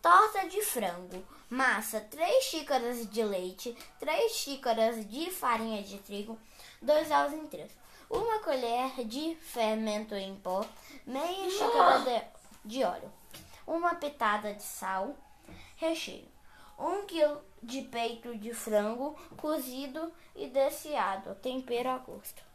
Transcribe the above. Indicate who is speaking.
Speaker 1: Torta de frango. Massa: 3 xícaras de leite, 3 xícaras de farinha de trigo, 2 ovos inteiros, 1 colher de fermento em pó, meia xícara de, de óleo, uma pitada de sal, recheio. 1 quilo de peito de frango cozido e desfiado, tempero a gosto.